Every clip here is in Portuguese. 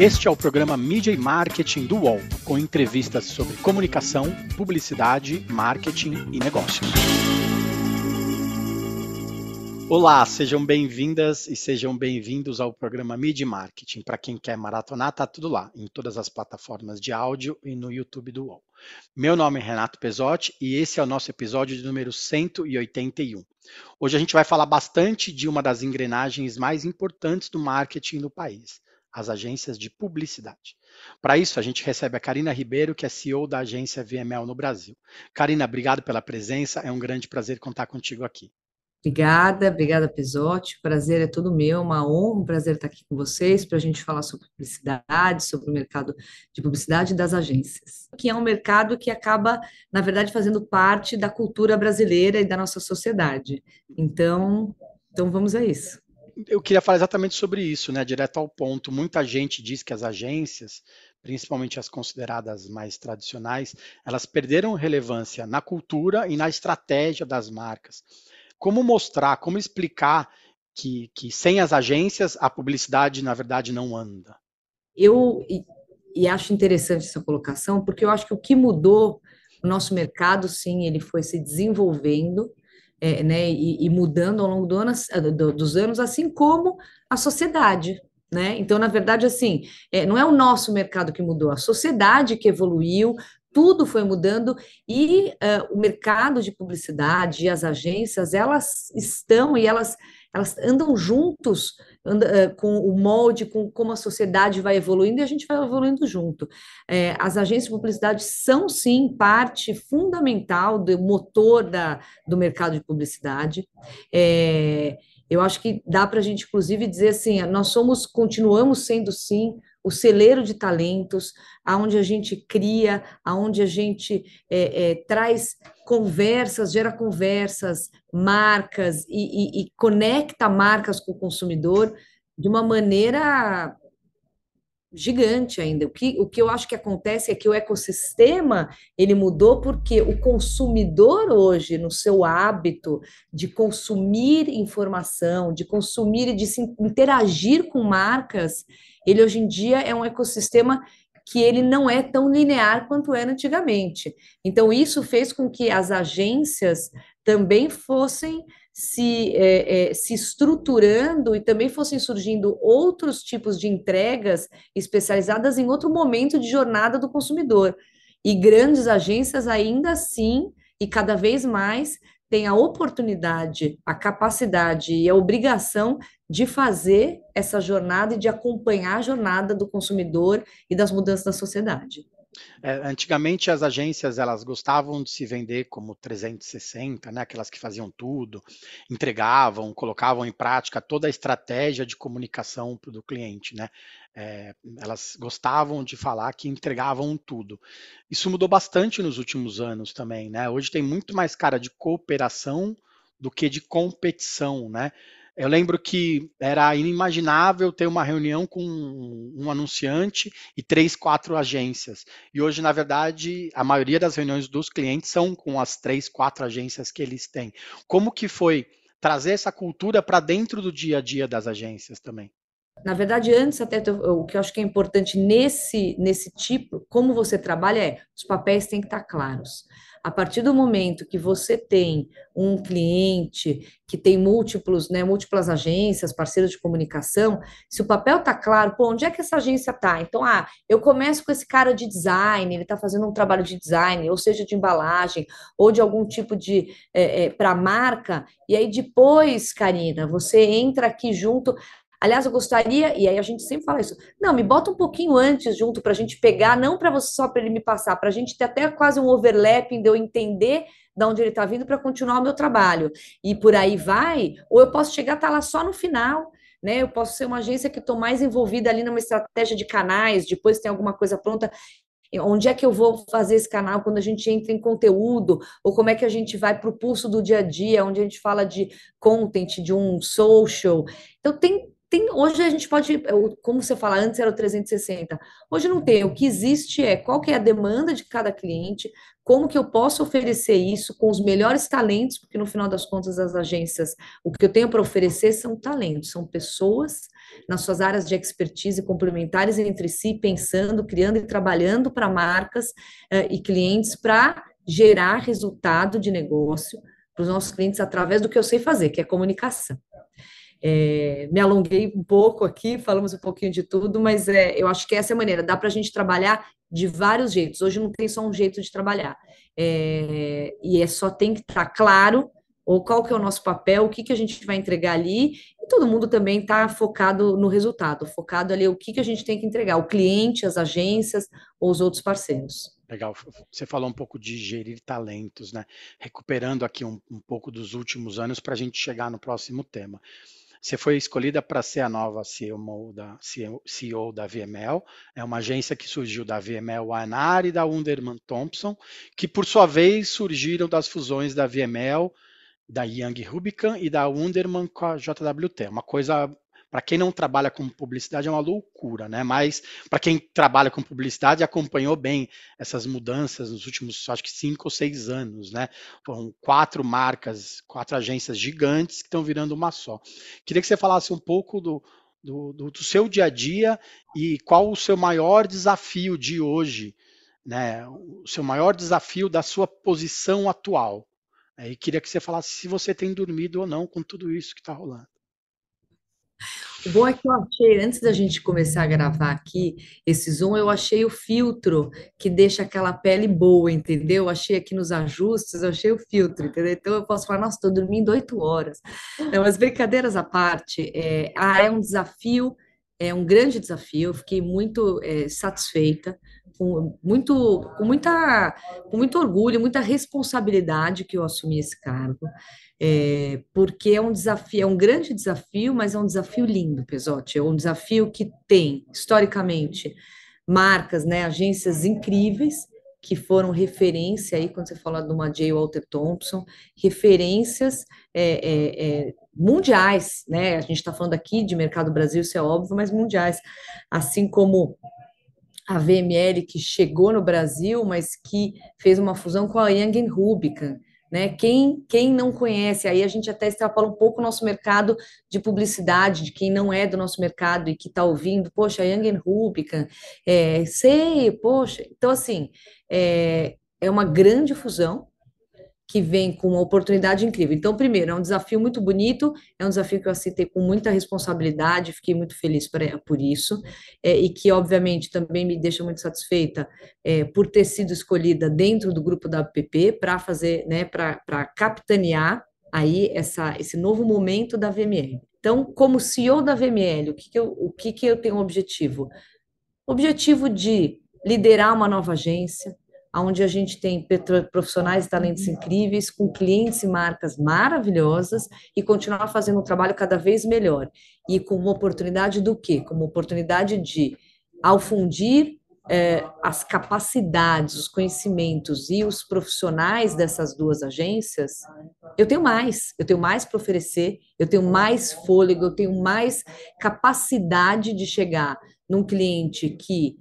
Este é o programa Mídia e Marketing do UOL, com entrevistas sobre comunicação, publicidade, marketing e negócios. Olá, sejam bem-vindas e sejam bem-vindos ao programa Mid Marketing. Para quem quer maratonar, tá tudo lá, em todas as plataformas de áudio e no YouTube do UOL. Meu nome é Renato Pesotti e esse é o nosso episódio de número 181. Hoje a gente vai falar bastante de uma das engrenagens mais importantes do marketing no país, as agências de publicidade. Para isso, a gente recebe a Karina Ribeiro, que é CEO da agência VML no Brasil. Karina, obrigado pela presença, é um grande prazer contar contigo aqui. Obrigada, obrigada, Pesotti. Prazer é todo meu, uma honra, um prazer estar aqui com vocês para a gente falar sobre publicidade, sobre o mercado de publicidade das agências, que é um mercado que acaba, na verdade, fazendo parte da cultura brasileira e da nossa sociedade. Então, então vamos a isso. Eu queria falar exatamente sobre isso, né? Direto ao ponto. Muita gente diz que as agências, principalmente as consideradas mais tradicionais, elas perderam relevância na cultura e na estratégia das marcas como mostrar, como explicar que, que sem as agências a publicidade, na verdade, não anda? Eu e, e acho interessante essa colocação, porque eu acho que o que mudou o nosso mercado, sim, ele foi se desenvolvendo, é, né, e, e, mudando ao longo do ano, do, dos anos, assim como a sociedade, né? Então, na verdade, assim, é, não é o nosso mercado que mudou, a sociedade que evoluiu, tudo foi mudando e uh, o mercado de publicidade e as agências, elas estão e elas, elas andam juntos uh, com o molde, com como a sociedade vai evoluindo e a gente vai evoluindo junto. É, as agências de publicidade são, sim, parte fundamental do motor da, do mercado de publicidade. É, eu acho que dá para a gente, inclusive, dizer assim, nós somos, continuamos sendo, sim, o celeiro de talentos, aonde a gente cria, aonde a gente é, é, traz conversas, gera conversas, marcas e, e, e conecta marcas com o consumidor de uma maneira gigante ainda. O que, o que eu acho que acontece é que o ecossistema ele mudou porque o consumidor hoje, no seu hábito de consumir informação, de consumir e de se interagir com marcas, ele hoje em dia é um ecossistema que ele não é tão linear quanto era antigamente. Então, isso fez com que as agências também fossem se, é, é, se estruturando e também fossem surgindo outros tipos de entregas especializadas em outro momento de jornada do consumidor. E grandes agências ainda assim, e cada vez mais, têm a oportunidade, a capacidade e a obrigação de fazer essa jornada e de acompanhar a jornada do consumidor e das mudanças da sociedade. É, antigamente as agências elas gostavam de se vender como 360, né? Aquelas que faziam tudo, entregavam, colocavam em prática toda a estratégia de comunicação do cliente, né? É, elas gostavam de falar que entregavam tudo. Isso mudou bastante nos últimos anos também, né? Hoje tem muito mais cara de cooperação do que de competição, né? Eu lembro que era inimaginável ter uma reunião com um anunciante e três, quatro agências. E hoje, na verdade, a maioria das reuniões dos clientes são com as três, quatro agências que eles têm. Como que foi trazer essa cultura para dentro do dia a dia das agências também? Na verdade, antes até o que eu acho que é importante nesse nesse tipo, como você trabalha é, os papéis têm que estar claros. A partir do momento que você tem um cliente que tem múltiplos, né, múltiplas agências, parceiros de comunicação, se o papel está claro, pô, onde é que essa agência está? Então, ah, eu começo com esse cara de design, ele está fazendo um trabalho de design, ou seja, de embalagem, ou de algum tipo de é, é, para marca, e aí depois, Karina, você entra aqui junto. Aliás, eu gostaria, e aí a gente sempre fala isso, não, me bota um pouquinho antes junto para a gente pegar, não para você só para ele me passar, para a gente ter até quase um overlapping de eu entender de onde ele está vindo para continuar o meu trabalho. E por aí vai, ou eu posso chegar a estar tá lá só no final, né? Eu posso ser uma agência que estou mais envolvida ali numa estratégia de canais, depois tem alguma coisa pronta. Onde é que eu vou fazer esse canal quando a gente entra em conteúdo? Ou como é que a gente vai para o pulso do dia a dia, onde a gente fala de content, de um social? Então, tem, tem, hoje a gente pode, como você fala, antes era o 360, hoje não tem, o que existe é qual que é a demanda de cada cliente, como que eu posso oferecer isso com os melhores talentos, porque no final das contas as agências, o que eu tenho para oferecer são talentos, são pessoas nas suas áreas de expertise complementares entre si, pensando, criando e trabalhando para marcas uh, e clientes para gerar resultado de negócio para os nossos clientes através do que eu sei fazer, que é comunicação. É, me alonguei um pouco aqui, falamos um pouquinho de tudo, mas é, eu acho que essa é a maneira. Dá para a gente trabalhar de vários jeitos. Hoje não tem só um jeito de trabalhar. É, e é só tem que estar tá claro ou qual que é o nosso papel, o que, que a gente vai entregar ali, e todo mundo também está focado no resultado, focado ali o que, que a gente tem que entregar, o cliente, as agências ou os outros parceiros. Legal, você falou um pouco de gerir talentos, né? Recuperando aqui um, um pouco dos últimos anos para a gente chegar no próximo tema. Você foi escolhida para ser a nova CEO da, CEO da VML, é uma agência que surgiu da VML Anar e da Wunderman Thompson, que por sua vez surgiram das fusões da VML, da Young Rubicon e da Wunderman com a JWT. Uma coisa para quem não trabalha com publicidade é uma loucura, né? Mas para quem trabalha com publicidade acompanhou bem essas mudanças nos últimos, acho que cinco ou seis anos, né? Foram quatro marcas, quatro agências gigantes que estão virando uma só. Queria que você falasse um pouco do, do, do, do seu dia a dia e qual o seu maior desafio de hoje, né? O seu maior desafio da sua posição atual. E queria que você falasse se você tem dormido ou não com tudo isso que está rolando. O bom é que eu achei, antes da gente começar a gravar aqui esse Zoom, eu achei o filtro que deixa aquela pele boa, entendeu? Eu achei aqui nos ajustes, achei o filtro, entendeu? Então eu posso falar, nossa, estou dormindo oito horas. Não, mas brincadeiras à parte, é, ah, é um desafio, é um grande desafio, fiquei muito é, satisfeita, com muito, com muita, com muito orgulho, muita responsabilidade que eu assumi esse cargo é, porque é um desafio, é um grande desafio, mas é um desafio lindo, Pesotti, é um desafio que tem, historicamente, marcas, né, agências incríveis, que foram referência aí, quando você fala de uma J. Walter Thompson, referências é, é, é, mundiais, né, a gente está falando aqui de mercado Brasil, isso é óbvio, mas mundiais, assim como a VML, que chegou no Brasil, mas que fez uma fusão com a Young Rubicon, né? Quem, quem não conhece, aí a gente até extrapola um pouco o nosso mercado de publicidade, de quem não é do nosso mercado e que está ouvindo, poxa, Young Rubicon, é, sei, poxa, então assim, é, é uma grande fusão, que vem com uma oportunidade incrível. Então, primeiro, é um desafio muito bonito, é um desafio que eu aceitei com muita responsabilidade, fiquei muito feliz por isso, é, e que, obviamente, também me deixa muito satisfeita é, por ter sido escolhida dentro do grupo da APP para fazer, né, para capitanear aí essa, esse novo momento da VML. Então, como CEO da VML, o que, que eu, o que, que eu tenho objetivo? Objetivo de liderar uma nova agência, onde a gente tem profissionais e talentos incríveis, com clientes e marcas maravilhosas, e continuar fazendo um trabalho cada vez melhor. E com uma oportunidade do quê? Como oportunidade de, ao fundir eh, as capacidades, os conhecimentos e os profissionais dessas duas agências, eu tenho mais, eu tenho mais para oferecer, eu tenho mais fôlego, eu tenho mais capacidade de chegar num cliente que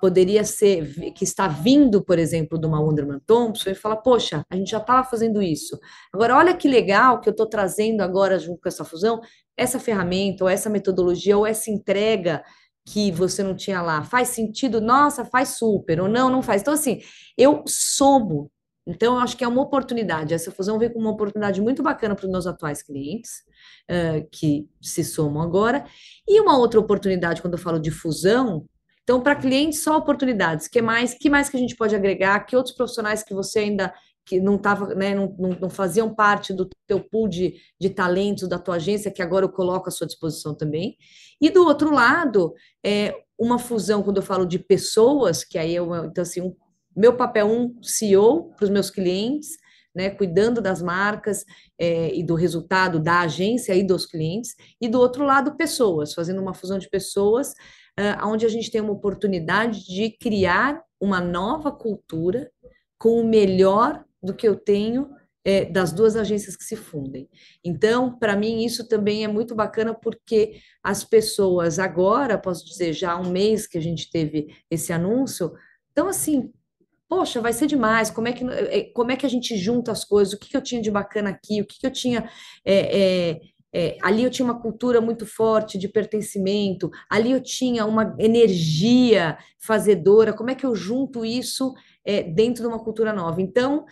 poderia ser, que está vindo, por exemplo, de uma Wunderman Thompson, e fala, poxa, a gente já estava fazendo isso. Agora, olha que legal que eu estou trazendo agora, junto com essa fusão, essa ferramenta, ou essa metodologia, ou essa entrega que você não tinha lá. Faz sentido? Nossa, faz super, ou não, não faz. Então, assim, eu somo. Então, eu acho que é uma oportunidade. Essa fusão veio com uma oportunidade muito bacana para os meus atuais clientes, uh, que se somam agora. E uma outra oportunidade, quando eu falo de fusão, então, para clientes, só oportunidades. Que mais, que mais que a gente pode agregar? Que outros profissionais que você ainda que não tava, né, não, não, não, faziam parte do teu pool de, de talentos da tua agência, que agora eu coloco à sua disposição também. E do outro lado, é uma fusão, quando eu falo de pessoas, que aí eu, então assim, um, meu papel é um CEO para os meus clientes, né, cuidando das marcas é, e do resultado da agência e dos clientes, e do outro lado, pessoas, fazendo uma fusão de pessoas uh, onde a gente tem uma oportunidade de criar uma nova cultura com o melhor do que eu tenho é, das duas agências que se fundem. Então, para mim, isso também é muito bacana, porque as pessoas agora, posso dizer, já há um mês que a gente teve esse anúncio, então, assim, poxa, vai ser demais, como é que, é, como é que a gente junta as coisas, o que, que eu tinha de bacana aqui, o que, que eu tinha é, é, é, ali eu tinha uma cultura muito forte de pertencimento, ali eu tinha uma energia fazedora. Como é que eu junto isso é, dentro de uma cultura nova? Então,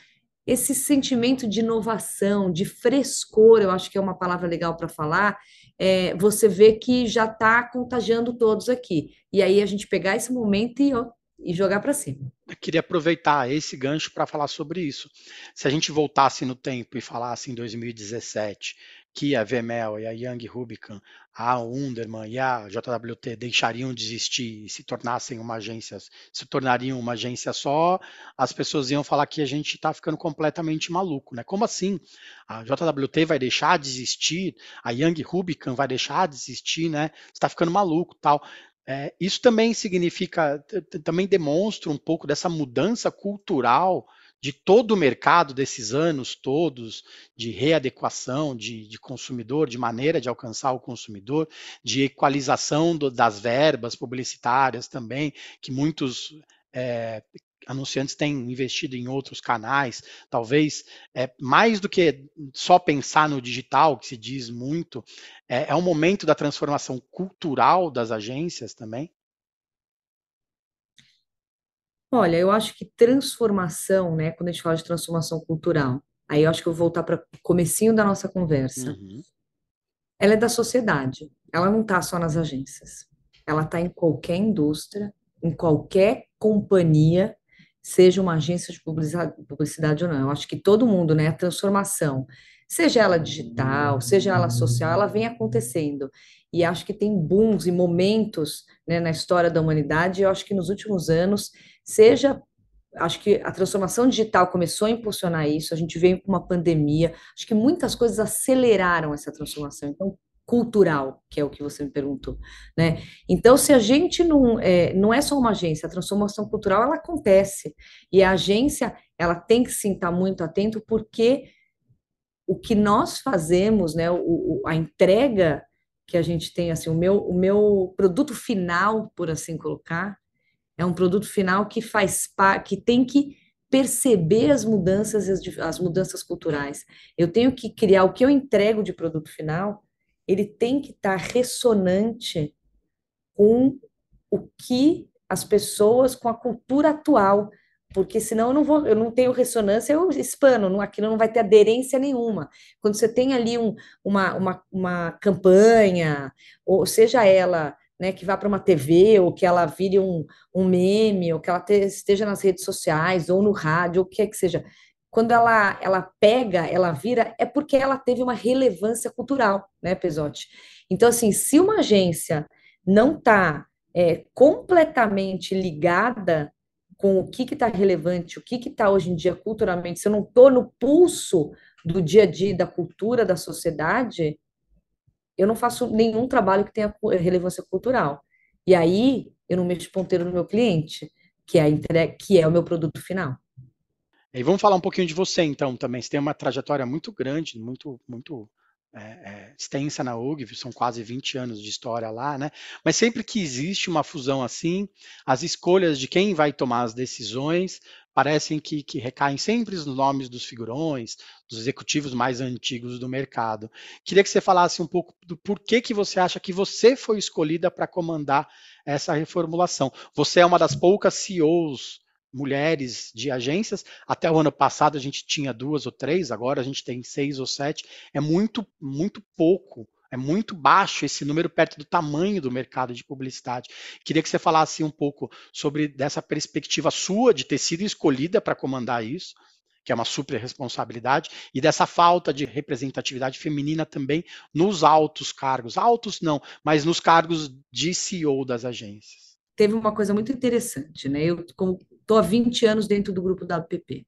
esse sentimento de inovação, de frescor, eu acho que é uma palavra legal para falar, é, você vê que já está contagiando todos aqui. E aí a gente pegar esse momento e, ó, e jogar para cima. Eu queria aproveitar esse gancho para falar sobre isso. Se a gente voltasse no tempo e falasse em 2017 que a VML e a Young Rubicon, a Underman e a JWT deixariam de existir e se tornassem uma agência, se tornariam uma agência só, as pessoas iam falar que a gente está ficando completamente maluco, né? Como assim? A JWT vai deixar de existir, a Young Rubicon vai deixar de existir, né? Está ficando maluco, tal. É, isso também significa, também demonstra um pouco dessa mudança cultural de todo o mercado desses anos todos de readequação de, de consumidor, de maneira de alcançar o consumidor, de equalização do, das verbas publicitárias também, que muitos é, anunciantes têm investido em outros canais, talvez é, mais do que só pensar no digital, que se diz muito, é, é um momento da transformação cultural das agências também? Olha, eu acho que transformação, né, quando a gente fala de transformação cultural, aí eu acho que eu vou voltar para o comecinho da nossa conversa. Uhum. Ela é da sociedade, ela não está só nas agências. Ela está em qualquer indústria, em qualquer companhia seja uma agência de publicidade, ou não. Eu acho que todo mundo, né, a transformação, seja ela digital, seja ela social, ela vem acontecendo. E acho que tem booms e momentos né, na história da humanidade. E eu acho que nos últimos anos, seja acho que a transformação digital começou a impulsionar isso, a gente veio com uma pandemia, acho que muitas coisas aceleraram essa transformação. Então, cultural, que é o que você me perguntou, né? Então, se a gente não é, não é só uma agência, a transformação cultural ela acontece e a agência ela tem que sim estar muito atento porque o que nós fazemos, né? O, o, a entrega que a gente tem, assim, o meu o meu produto final, por assim colocar, é um produto final que faz que tem que perceber as mudanças as, as mudanças culturais. Eu tenho que criar o que eu entrego de produto final ele tem que estar ressonante com o que as pessoas, com a cultura atual, porque senão eu não vou, eu não tenho ressonância, eu espano, não, aquilo não vai ter aderência nenhuma. Quando você tem ali um, uma, uma, uma campanha, ou seja ela né, que vá para uma TV, ou que ela vire um, um meme, ou que ela te, esteja nas redes sociais, ou no rádio, ou o que é que seja quando ela, ela pega, ela vira, é porque ela teve uma relevância cultural, né, Pesotti? Então, assim, se uma agência não está é, completamente ligada com o que está relevante, o que está hoje em dia culturalmente, se eu não estou no pulso do dia a dia, da cultura da sociedade, eu não faço nenhum trabalho que tenha relevância cultural. E aí, eu não mexo ponteiro no meu cliente, que é, a entrega, que é o meu produto final. E vamos falar um pouquinho de você, então, também. Você tem uma trajetória muito grande, muito, muito é, é, extensa na UGV, são quase 20 anos de história lá, né? Mas sempre que existe uma fusão assim, as escolhas de quem vai tomar as decisões parecem que, que recaem sempre nos nomes dos figurões, dos executivos mais antigos do mercado. Queria que você falasse um pouco do porquê que você acha que você foi escolhida para comandar essa reformulação. Você é uma das poucas CEOs mulheres de agências. Até o ano passado a gente tinha duas ou três, agora a gente tem seis ou sete. É muito, muito pouco. É muito baixo esse número perto do tamanho do mercado de publicidade. Queria que você falasse um pouco sobre dessa perspectiva sua de ter sido escolhida para comandar isso, que é uma super responsabilidade, e dessa falta de representatividade feminina também nos altos cargos. Altos não, mas nos cargos de CEO das agências teve uma coisa muito interessante, né? Eu estou há 20 anos dentro do grupo da APP.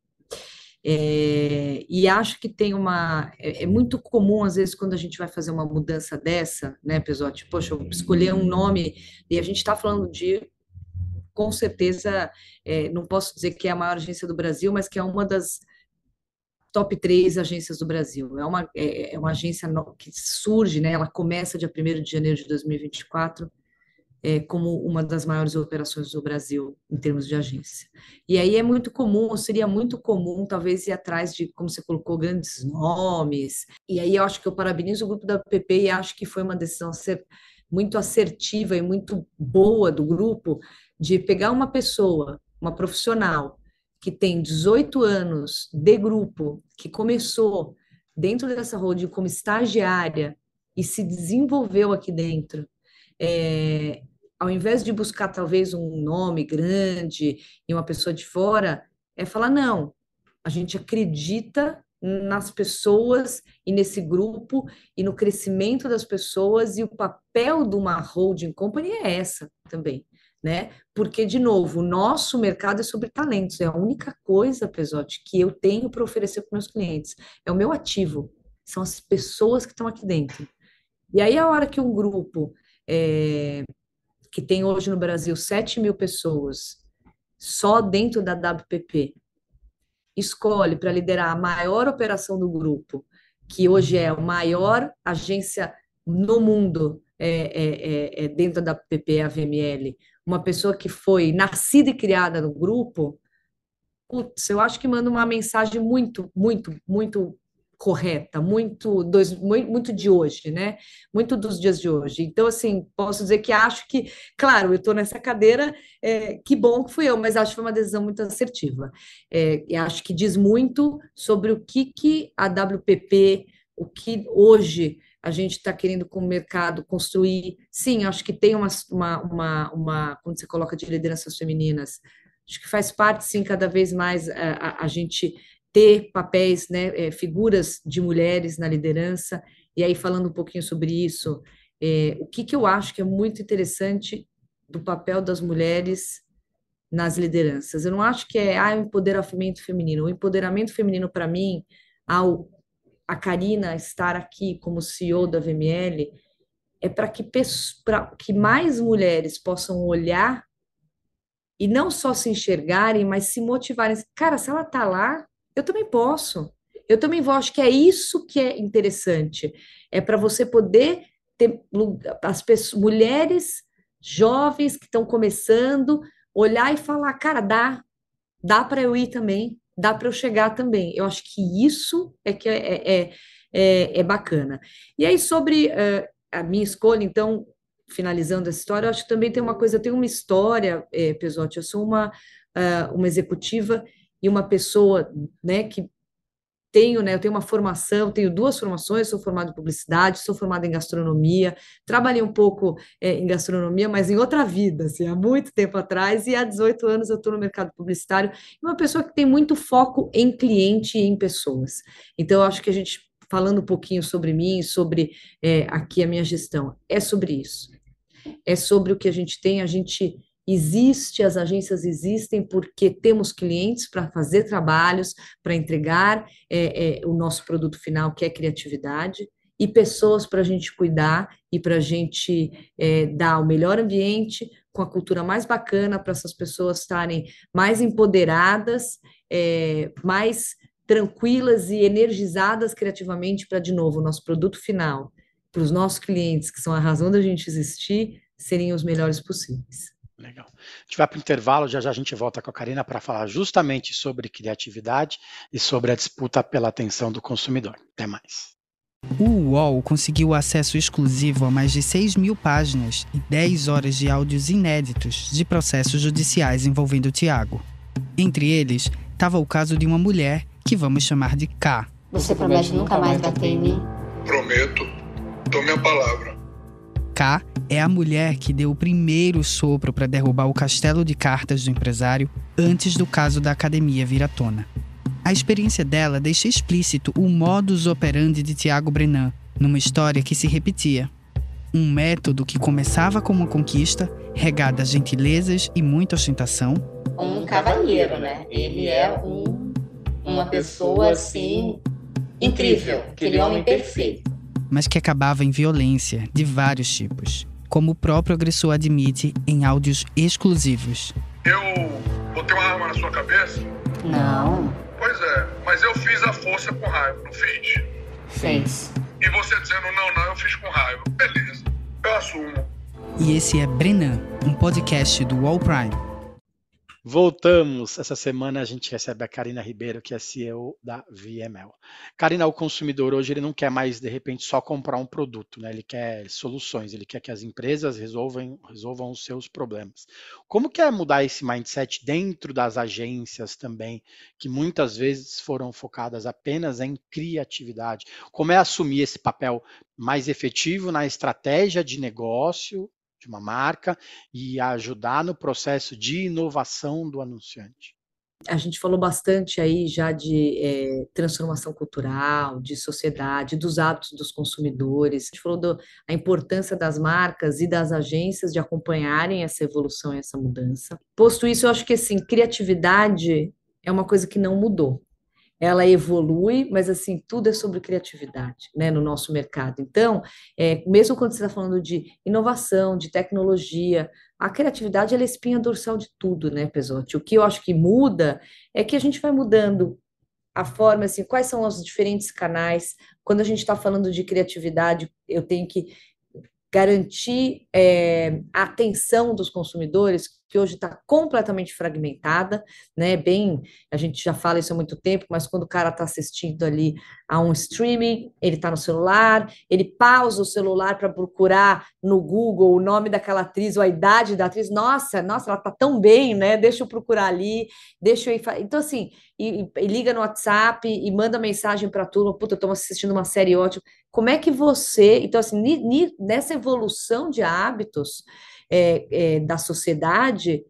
É, e acho que tem uma. É, é, muito comum, às vezes, quando a gente vai fazer uma mudança dessa, né, Pesote? Poxa, eu escolher um nome, e a gente está falando de, com certeza, é, não posso dizer que é a maior agência do Brasil, mas que é uma das top três agências do Brasil. É uma, é, é uma agência que surge, né, ela começa dia 1 de janeiro de 2024 é, como uma das maiores operações do Brasil em termos de agência. E aí é muito comum, seria muito comum, talvez, ir atrás de, como você colocou, grandes nomes. E aí eu acho que eu parabenizo o grupo da PP e acho que foi uma decisão ser muito assertiva e muito boa do grupo de pegar uma pessoa, uma profissional, que tem 18 anos de grupo, que começou dentro dessa holding como estagiária e se desenvolveu aqui dentro, é, ao invés de buscar talvez um nome grande e uma pessoa de fora, é falar: não, a gente acredita nas pessoas e nesse grupo e no crescimento das pessoas e o papel de uma holding company é essa também, né? Porque de novo, o nosso mercado é sobre talentos, é a única coisa, Pesote, que eu tenho para oferecer para meus clientes, é o meu ativo, são as pessoas que estão aqui dentro. E aí a hora que um grupo é, que tem hoje no Brasil 7 mil pessoas só dentro da WPP, escolhe para liderar a maior operação do grupo, que hoje é a maior agência no mundo é, é, é, é dentro da WPP, a VML, uma pessoa que foi nascida e criada no grupo, putz, eu acho que manda uma mensagem muito, muito, muito correta, muito, dois, muito de hoje, né? Muito dos dias de hoje. Então, assim, posso dizer que acho que, claro, eu estou nessa cadeira, é, que bom que fui eu, mas acho que foi uma decisão muito assertiva. É, e acho que diz muito sobre o que, que a WPP, o que hoje a gente está querendo com o mercado construir. Sim, acho que tem uma, uma, uma, uma, quando você coloca de lideranças femininas, acho que faz parte, sim, cada vez mais a, a, a gente ter papéis, né, é, figuras de mulheres na liderança, e aí falando um pouquinho sobre isso, é, o que, que eu acho que é muito interessante do papel das mulheres nas lideranças. Eu não acho que é ah, empoderamento feminino. O empoderamento feminino, para mim, ao a Karina estar aqui como CEO da VML, é para que, que mais mulheres possam olhar e não só se enxergarem, mas se motivarem. Cara, se ela está lá, eu também posso. Eu também vou. Acho que é isso que é interessante. É para você poder ter as pessoas, mulheres jovens que estão começando, olhar e falar, cara, dá, dá para eu ir também, dá para eu chegar também. Eu acho que isso é que é, é, é, é bacana. E aí, sobre uh, a minha escolha, então, finalizando essa história, eu acho que também tem uma coisa, eu tenho uma história, é, Pesote, eu sou uma, uh, uma executiva e uma pessoa, né, que tenho, né, eu tenho uma formação, tenho duas formações, sou formada em publicidade, sou formada em gastronomia, trabalhei um pouco é, em gastronomia, mas em outra vida, assim, há muito tempo atrás, e há 18 anos eu estou no mercado publicitário, e uma pessoa que tem muito foco em cliente e em pessoas. Então, eu acho que a gente, falando um pouquinho sobre mim, sobre é, aqui a minha gestão, é sobre isso. É sobre o que a gente tem, a gente existe, as agências existem porque temos clientes para fazer trabalhos, para entregar é, é, o nosso produto final, que é criatividade, e pessoas para a gente cuidar e para a gente é, dar o melhor ambiente, com a cultura mais bacana, para essas pessoas estarem mais empoderadas, é, mais tranquilas e energizadas criativamente para, de novo, o nosso produto final, para os nossos clientes, que são a razão da gente existir, serem os melhores possíveis. Legal. A gente vai para o intervalo, já já a gente volta com a Karina para falar justamente sobre criatividade e sobre a disputa pela atenção do consumidor. Até mais. O UOL conseguiu acesso exclusivo a mais de 6 mil páginas e 10 horas de áudios inéditos de processos judiciais envolvendo o Tiago. Entre eles, estava o caso de uma mulher que vamos chamar de K. Você promete nunca mais bater em mim? Prometo. Tome a palavra. K é a mulher que deu o primeiro sopro para derrubar o castelo de cartas do empresário antes do caso da academia vir à tona. A experiência dela deixa explícito o modus operandi de Tiago Brenan, numa história que se repetia. Um método que começava com uma conquista, regada a gentilezas e muita ostentação. Um cavalheiro, né? Ele é um, uma pessoa assim incrível, aquele homem perfeito mas que acabava em violência de vários tipos, como o próprio agressor admite em áudios exclusivos. Eu botei uma arma na sua cabeça? Não. Pois é, mas eu fiz a força com raiva, não fiz? Fez. E você dizendo não, não, eu fiz com raiva. Beleza, eu assumo. E esse é Brenan, um podcast do Wall Prime. Voltamos. Essa semana a gente recebe a Karina Ribeiro, que é CEO da VML. Karina, o consumidor hoje ele não quer mais, de repente, só comprar um produto, né? Ele quer soluções, ele quer que as empresas resolvam, resolvam os seus problemas. Como que é mudar esse mindset dentro das agências também, que muitas vezes foram focadas apenas em criatividade? Como é assumir esse papel mais efetivo na estratégia de negócio de uma marca e ajudar no processo de inovação do anunciante. A gente falou bastante aí já de é, transformação cultural, de sociedade, dos hábitos dos consumidores. A gente falou da importância das marcas e das agências de acompanharem essa evolução e essa mudança. Posto isso, eu acho que assim, criatividade é uma coisa que não mudou ela evolui, mas assim, tudo é sobre criatividade, né, no nosso mercado. Então, é, mesmo quando você está falando de inovação, de tecnologia, a criatividade é espinha dorsal de tudo, né, Pesotti? O que eu acho que muda é que a gente vai mudando a forma, assim, quais são os diferentes canais. Quando a gente está falando de criatividade, eu tenho que garantir é, a atenção dos consumidores, que hoje está completamente fragmentada, né? Bem, a gente já fala isso há muito tempo, mas quando o cara está assistindo ali a um streaming, ele está no celular, ele pausa o celular para procurar no Google o nome daquela atriz ou a idade da atriz. Nossa, nossa, ela está tão bem, né? Deixa eu procurar ali, deixa eu. Então, assim, e, e liga no WhatsApp e manda mensagem para a turma: puta, eu estou assistindo uma série ótima. Como é que você. Então, assim, nessa evolução de hábitos é, é, da sociedade,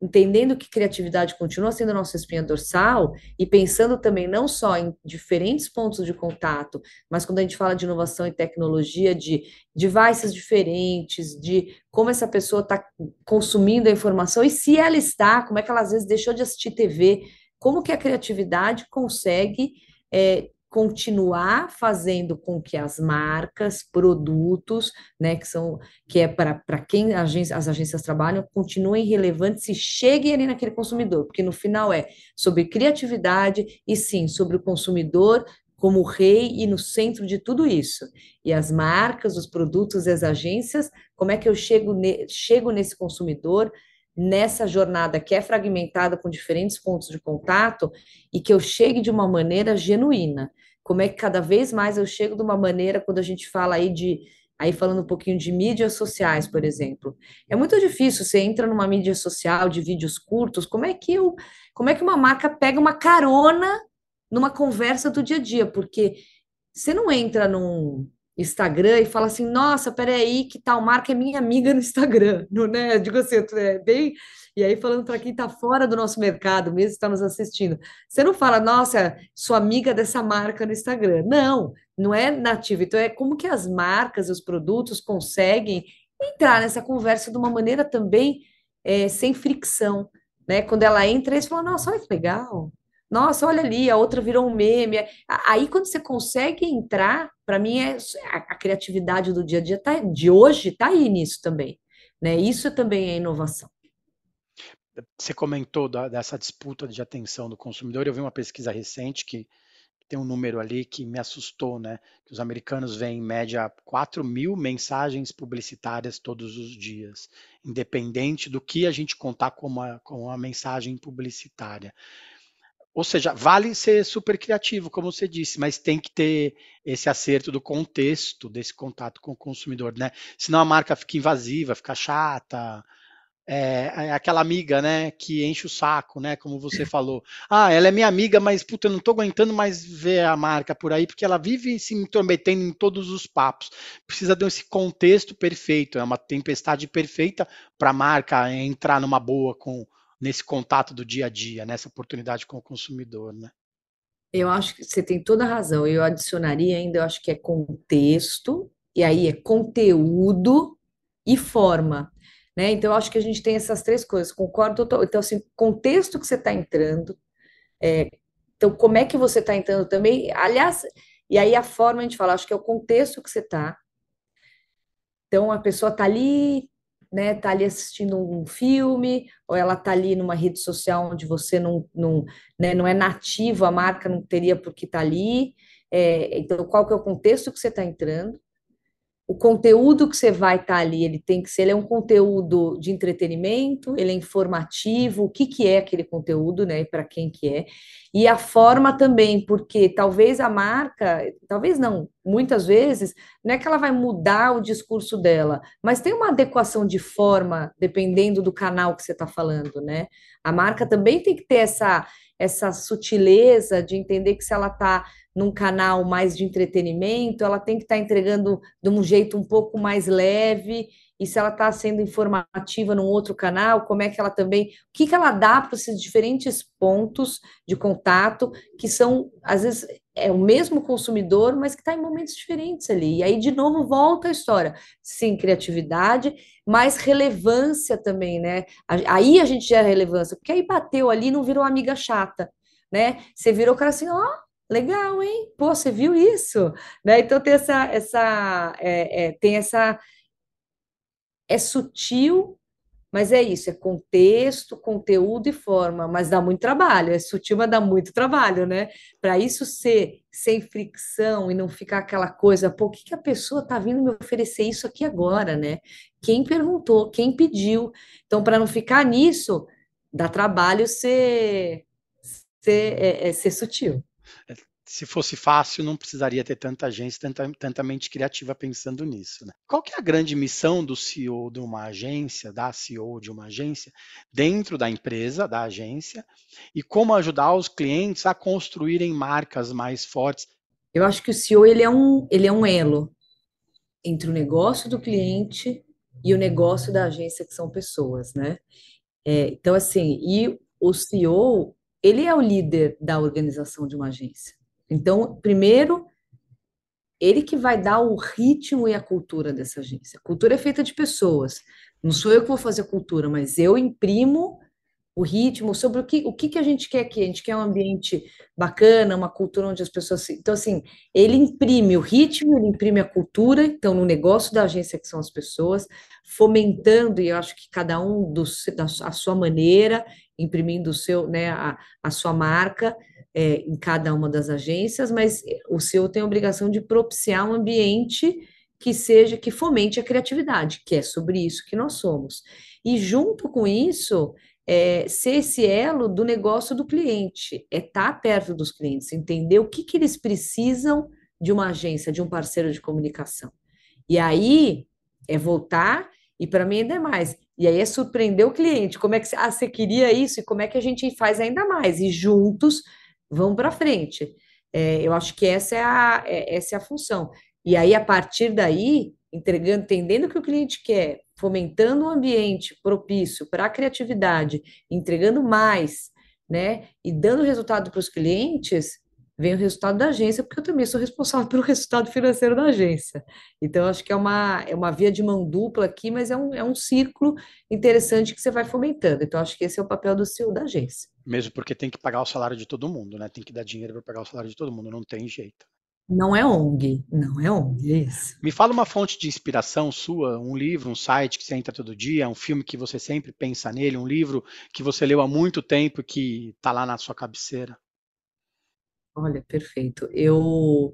entendendo que criatividade continua sendo a nossa espinha dorsal e pensando também não só em diferentes pontos de contato, mas quando a gente fala de inovação e tecnologia, de devices diferentes, de como essa pessoa está consumindo a informação e se ela está, como é que ela às vezes deixou de assistir TV, como que a criatividade consegue é, continuar fazendo com que as marcas, produtos, né, que são que é para quem agência, as agências trabalham, continuem relevantes e cheguem ali naquele consumidor, porque no final é sobre criatividade e sim sobre o consumidor como rei e no centro de tudo isso. E as marcas, os produtos e as agências, como é que eu chego, ne, chego nesse consumidor nessa jornada que é fragmentada com diferentes pontos de contato e que eu chegue de uma maneira genuína como é que cada vez mais eu chego de uma maneira, quando a gente fala aí de, aí falando um pouquinho de mídias sociais, por exemplo, é muito difícil, você entra numa mídia social de vídeos curtos, como é que eu, como é que uma marca pega uma carona numa conversa do dia a dia, porque você não entra num Instagram e fala assim, nossa, peraí, que tal marca é minha amiga no Instagram, não, né? Digo assim, é bem e aí, falando para quem está fora do nosso mercado, mesmo está nos assistindo, você não fala, nossa, sou amiga dessa marca no Instagram. Não, não é nativo. Então, é como que as marcas, os produtos conseguem entrar nessa conversa de uma maneira também é, sem fricção. Né? Quando ela entra, eles falam, nossa, olha que legal. Nossa, olha ali, a outra virou um meme. Aí, quando você consegue entrar, para mim, é, a, a, criatividade do dia a dia tá, de hoje está aí nisso também. Né? Isso também é inovação. Você comentou da, dessa disputa de atenção do consumidor. Eu vi uma pesquisa recente que tem um número ali que me assustou, né? Que os americanos veem em média 4 mil mensagens publicitárias todos os dias, independente do que a gente contar como uma, como uma mensagem publicitária. Ou seja, vale ser super criativo, como você disse, mas tem que ter esse acerto do contexto desse contato com o consumidor, né? Senão a marca fica invasiva, fica chata, é, aquela amiga, né, que enche o saco, né, como você falou. Ah, ela é minha amiga, mas puta, eu não tô aguentando mais ver a marca por aí, porque ela vive se intrometendo em todos os papos. Precisa desse contexto perfeito, é uma tempestade perfeita para a marca entrar numa boa com nesse contato do dia a dia, nessa oportunidade com o consumidor, né? Eu acho que você tem toda a razão. Eu adicionaria ainda, eu acho que é contexto, e aí é conteúdo e forma. Né? Então, acho que a gente tem essas três coisas, concordo total. Então, assim, contexto que você está entrando, é, então, como é que você está entrando também, aliás, e aí a forma a gente fala, acho que é o contexto que você está. Então, a pessoa está ali, né, tá ali assistindo um filme, ou ela está ali numa rede social onde você não, não, né, não é nativo, a marca não teria por que tá ali. É, então, qual que é o contexto que você está entrando? O conteúdo que você vai estar tá ali, ele tem que ser, ele é um conteúdo de entretenimento, ele é informativo, o que, que é aquele conteúdo, né, para quem que é, e a forma também, porque talvez a marca, talvez não, muitas vezes, não é que ela vai mudar o discurso dela, mas tem uma adequação de forma, dependendo do canal que você está falando, né, a marca também tem que ter essa, essa sutileza de entender que se ela está num canal mais de entretenimento, ela tem que estar tá entregando de um jeito um pouco mais leve, e se ela está sendo informativa num outro canal, como é que ela também, o que, que ela dá para esses diferentes pontos de contato, que são, às vezes, é o mesmo consumidor, mas que está em momentos diferentes ali. E aí, de novo, volta a história. Sim, criatividade, mas relevância também, né? Aí a gente gera relevância, porque aí bateu ali não virou amiga chata, né? Você virou o cara assim, ó, oh, Legal, hein? Pô, você viu isso? Né? Então tem essa, essa, é, é, tem essa, é sutil, mas é isso, é contexto, conteúdo e forma, mas dá muito trabalho, é sutil, mas dá muito trabalho, né? Para isso ser sem fricção e não ficar aquela coisa, pô, o que, que a pessoa está vindo me oferecer isso aqui agora, né? Quem perguntou, quem pediu? Então, para não ficar nisso, dá trabalho ser, ser, é, é, ser sutil se fosse fácil, não precisaria ter tanta gente, tanta, tanta mente criativa pensando nisso. Né? Qual que é a grande missão do CEO de uma agência, da CEO de uma agência, dentro da empresa, da agência, e como ajudar os clientes a construírem marcas mais fortes? Eu acho que o CEO ele é um, ele é um elo entre o negócio do cliente e o negócio da agência, que são pessoas, né? É, então, assim, e o CEO, ele é o líder da organização de uma agência. Então, primeiro, ele que vai dar o ritmo e a cultura dessa agência. A cultura é feita de pessoas. Não sou eu que vou fazer a cultura, mas eu imprimo o ritmo sobre o que, o que, que a gente quer aqui. A gente quer um ambiente bacana, uma cultura onde as pessoas. Então, assim, ele imprime o ritmo, ele imprime a cultura, então, no negócio da agência, que são as pessoas, fomentando, e eu acho que cada um do, da a sua maneira, imprimindo o seu, né, a, a sua marca é, em cada uma das agências, mas o seu tem a obrigação de propiciar um ambiente que seja, que fomente a criatividade, que é sobre isso que nós somos. E junto com isso, é, ser esse elo do negócio do cliente, é estar tá perto dos clientes, entender o que, que eles precisam de uma agência, de um parceiro de comunicação. E aí é voltar, e para mim ainda é mais, e aí é surpreender o cliente, como é que ah, você queria isso, e como é que a gente faz ainda mais, e juntos vamos para frente. É, eu acho que essa é, a, é, essa é a função. E aí, a partir daí, entregando, entendendo o que o cliente quer, fomentando um ambiente propício para a criatividade, entregando mais, né, e dando resultado para os clientes, vem o resultado da agência, porque eu também sou responsável pelo resultado financeiro da agência. Então, acho que é uma, é uma via de mão dupla aqui, mas é um, é um círculo interessante que você vai fomentando. Então, acho que esse é o papel do CEO da agência. Mesmo porque tem que pagar o salário de todo mundo, né? Tem que dar dinheiro para pagar o salário de todo mundo, não tem jeito. Não é ONG, não é ONG, é isso. Me fala uma fonte de inspiração sua, um livro, um site que você entra todo dia, um filme que você sempre pensa nele, um livro que você leu há muito tempo e que está lá na sua cabeceira. Olha, perfeito. Eu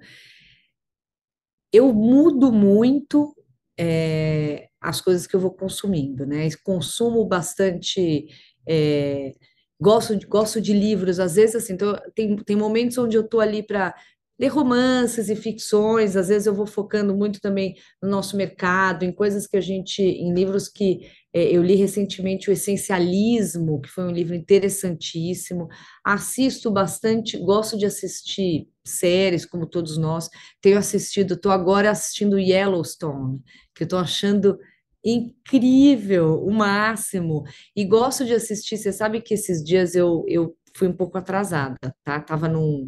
eu mudo muito é, as coisas que eu vou consumindo, né? Consumo bastante, é, gosto, de, gosto de livros, às vezes assim, então, tem, tem momentos onde eu estou ali para ler romances e ficções, às vezes eu vou focando muito também no nosso mercado, em coisas que a gente, em livros que é, eu li recentemente O Essencialismo, que foi um livro interessantíssimo. Assisto bastante, gosto de assistir séries, como todos nós. Tenho assistido, estou agora assistindo Yellowstone, que estou achando incrível, o máximo. E gosto de assistir. Você sabe que esses dias eu, eu fui um pouco atrasada, tá? Tava num,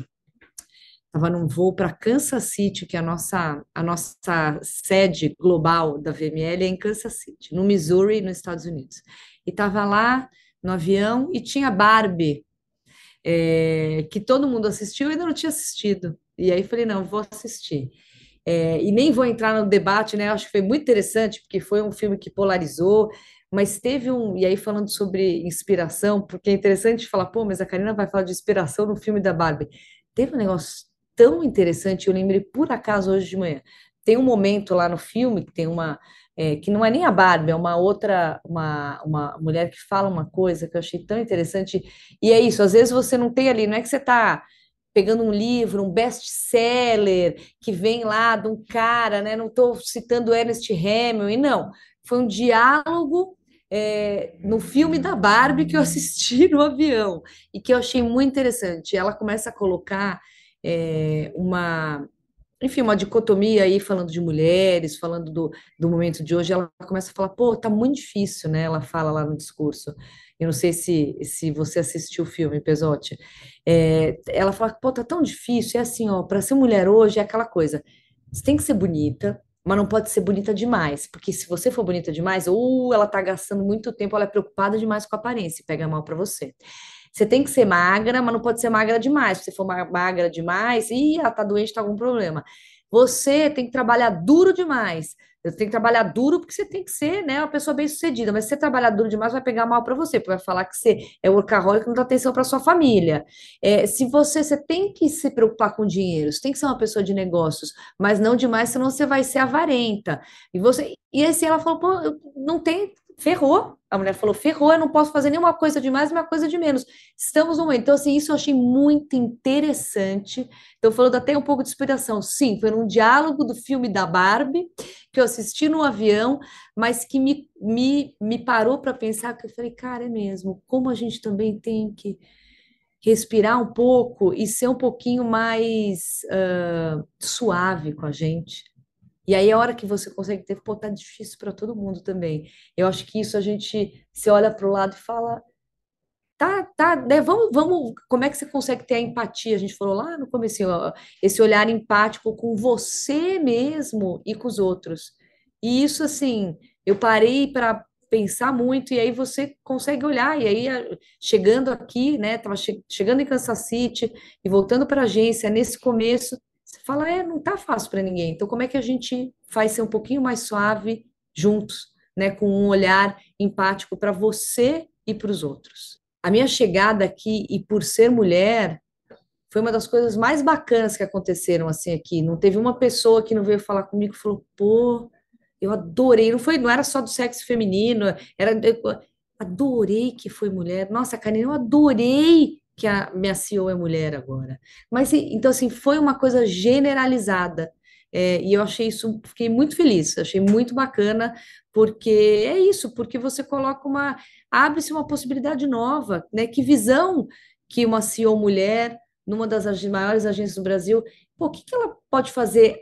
estava num voo para Kansas City, que é a nossa, a nossa sede global da VML é em Kansas City, no Missouri, nos Estados Unidos. E estava lá no avião e tinha Barbie, é, que todo mundo assistiu e ainda não tinha assistido. E aí falei, não, vou assistir. É, e nem vou entrar no debate, né? Acho que foi muito interessante, porque foi um filme que polarizou, mas teve um. E aí, falando sobre inspiração, porque é interessante falar, pô, mas a Karina vai falar de inspiração no filme da Barbie. Teve um negócio tão interessante, eu lembrei por acaso hoje de manhã. tem um momento lá no filme que tem uma é, que não é nem a Barbie, é uma outra, uma, uma mulher que fala uma coisa que eu achei tão interessante. E é isso, às vezes você não tem ali, não é que você está pegando um livro, um best-seller, que vem lá de um cara, né? Não estou citando Ernest Hemingway, não. Foi um diálogo é, no filme da Barbie que eu assisti no avião e que eu achei muito interessante. Ela começa a colocar é, uma enfim, uma dicotomia aí falando de mulheres, falando do, do momento de hoje, ela começa a falar, pô, tá muito difícil, né? Ela fala lá no discurso. Eu não sei se, se você assistiu o filme, Pesote. É, ela fala, pô, tá tão difícil. É assim, ó, para ser mulher hoje é aquela coisa. Você tem que ser bonita, mas não pode ser bonita demais, porque se você for bonita demais, ou ela tá gastando muito tempo, ela é preocupada demais com a aparência e pega mal para você. Você tem que ser magra, mas não pode ser magra demais. Se você for magra demais, e ela tá doente, tá algum problema. Você tem que trabalhar duro demais. Você tem que trabalhar duro porque você tem que ser, né, uma pessoa bem-sucedida. Mas se você trabalhar duro demais, vai pegar mal para você, porque vai falar que você é workaholic e não dá atenção para sua família. É, se você, você tem que se preocupar com dinheiro, você tem que ser uma pessoa de negócios, mas não demais, senão você vai ser avarenta. E você, e assim ela falou, pô, não tem ferrou. A mulher falou, ferrou, eu não posso fazer nenhuma coisa de mais, uma coisa de menos. Estamos no momento. Então, assim, isso eu achei muito interessante. Então, falando até um pouco de inspiração. Sim, foi um diálogo do filme da Barbie, que eu assisti no avião, mas que me, me, me parou para pensar, que eu falei, cara, é mesmo, como a gente também tem que respirar um pouco e ser um pouquinho mais uh, suave com a gente e aí, a hora que você consegue ter, pô, tá difícil para todo mundo também. Eu acho que isso a gente se olha para o lado e fala, tá, tá, né, vamos, vamos, como é que você consegue ter a empatia? A gente falou lá no começo, esse olhar empático com você mesmo e com os outros. E isso, assim, eu parei para pensar muito, e aí você consegue olhar, e aí chegando aqui, né, tava che chegando em Kansas City e voltando para a agência, nesse começo, você fala, é, não tá fácil para ninguém. Então, como é que a gente faz ser um pouquinho mais suave juntos, né, com um olhar empático para você e para os outros? A minha chegada aqui e por ser mulher foi uma das coisas mais bacanas que aconteceram assim aqui. Não teve uma pessoa que não veio falar comigo e falou, pô, eu adorei. Não foi, não era só do sexo feminino, era eu adorei que foi mulher. Nossa, Karine, eu adorei que a minha CEO é mulher agora. Mas então assim foi uma coisa generalizada é, e eu achei isso, fiquei muito feliz, achei muito bacana porque é isso, porque você coloca uma abre-se uma possibilidade nova, né? Que visão que uma CEO mulher numa das maiores agências do Brasil, pô, o que, que ela pode fazer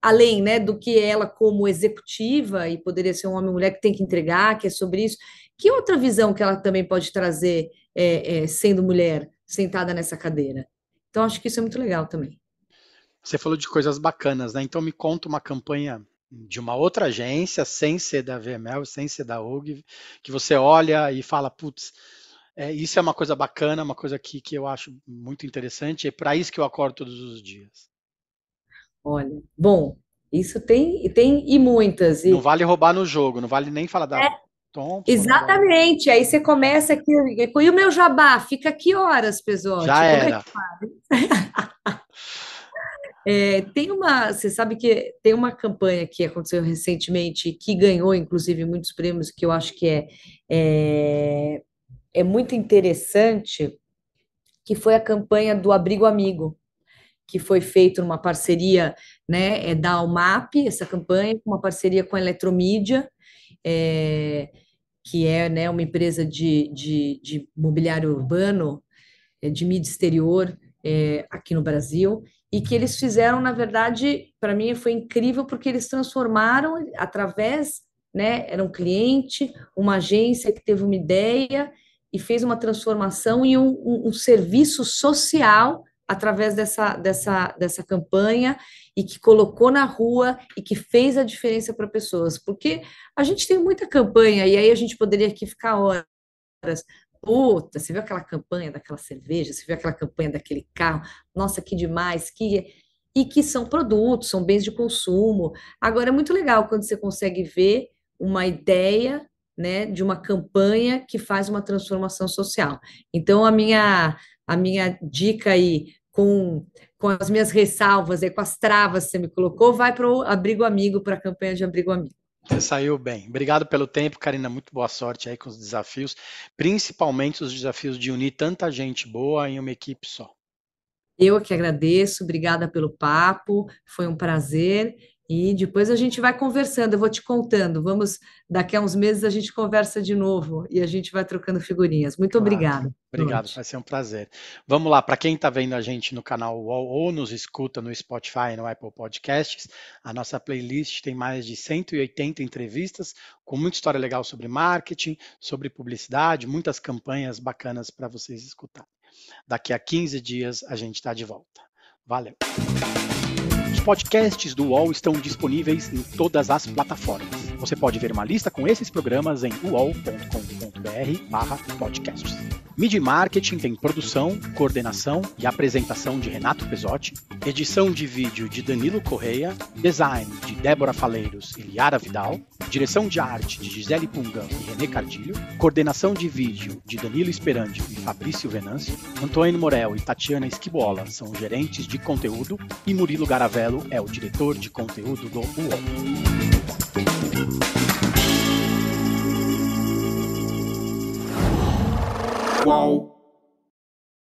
além, né, do que ela como executiva e poderia ser um homem mulher que tem que entregar, que é sobre isso. Que outra visão que ela também pode trazer é, é, sendo mulher sentada nessa cadeira. Então, acho que isso é muito legal também. Você falou de coisas bacanas, né? Então, me conta uma campanha de uma outra agência, sem ser da VML, sem ser da UG, que você olha e fala, putz, é, isso é uma coisa bacana, uma coisa que, que eu acho muito interessante, é para isso que eu acordo todos os dias. Olha, bom, isso tem, tem e muitas. E... Não vale roubar no jogo, não vale nem falar da, é, Thompson. Exatamente. Aí você começa aqui. E o meu jabá? Fica aqui horas, Pesote. Já é era. É, tem uma, você sabe que tem uma campanha que aconteceu recentemente que ganhou, inclusive, muitos prêmios que eu acho que é, é, é muito interessante, que foi a campanha do Abrigo Amigo, que foi feito numa parceria, né, é da UMAP, essa campanha, uma parceria com a Eletromídia, é, que é né, uma empresa de, de, de mobiliário urbano, é, de mídia exterior é, aqui no Brasil, e que eles fizeram, na verdade, para mim foi incrível, porque eles transformaram através, né, era um cliente, uma agência que teve uma ideia e fez uma transformação em um, um, um serviço social através dessa, dessa, dessa campanha e que colocou na rua e que fez a diferença para pessoas. Porque a gente tem muita campanha, e aí a gente poderia aqui ficar horas. Puta, você viu aquela campanha daquela cerveja, você viu aquela campanha daquele carro, nossa, que demais, que. E que são produtos, são bens de consumo. Agora é muito legal quando você consegue ver uma ideia né, de uma campanha que faz uma transformação social. Então, a minha, a minha dica aí com, com as minhas ressalvas e com as travas que você me colocou, vai para o Abrigo Amigo, para a campanha de Abrigo Amigo. Você saiu bem. Obrigado pelo tempo, Karina. Muito boa sorte aí com os desafios, principalmente os desafios de unir tanta gente boa em uma equipe só. Eu que agradeço, obrigada pelo papo, foi um prazer. E depois a gente vai conversando, eu vou te contando. Vamos, daqui a uns meses a gente conversa de novo e a gente vai trocando figurinhas. Muito claro. obrigada. Obrigado, vai ser um prazer. Vamos lá, para quem está vendo a gente no canal UOL ou nos escuta no Spotify, no Apple Podcasts, a nossa playlist tem mais de 180 entrevistas com muita história legal sobre marketing, sobre publicidade, muitas campanhas bacanas para vocês escutarem. Daqui a 15 dias a gente está de volta. Valeu! Podcasts do UOL estão disponíveis em todas as plataformas. Você pode ver uma lista com esses programas em uol.com.br/podcasts. Media Marketing tem produção, coordenação e apresentação de Renato Pesotti, edição de vídeo de Danilo Correia, design de Débora Faleiros e Liara Vidal, direção de arte de Gisele Pungão e René Cardilho, coordenação de vídeo de Danilo Esperandio e Fabrício Venâncio, Antônio Morel e Tatiana Esquibola são gerentes de conteúdo e Murilo Garavello é o diretor de conteúdo do UOL. Qual?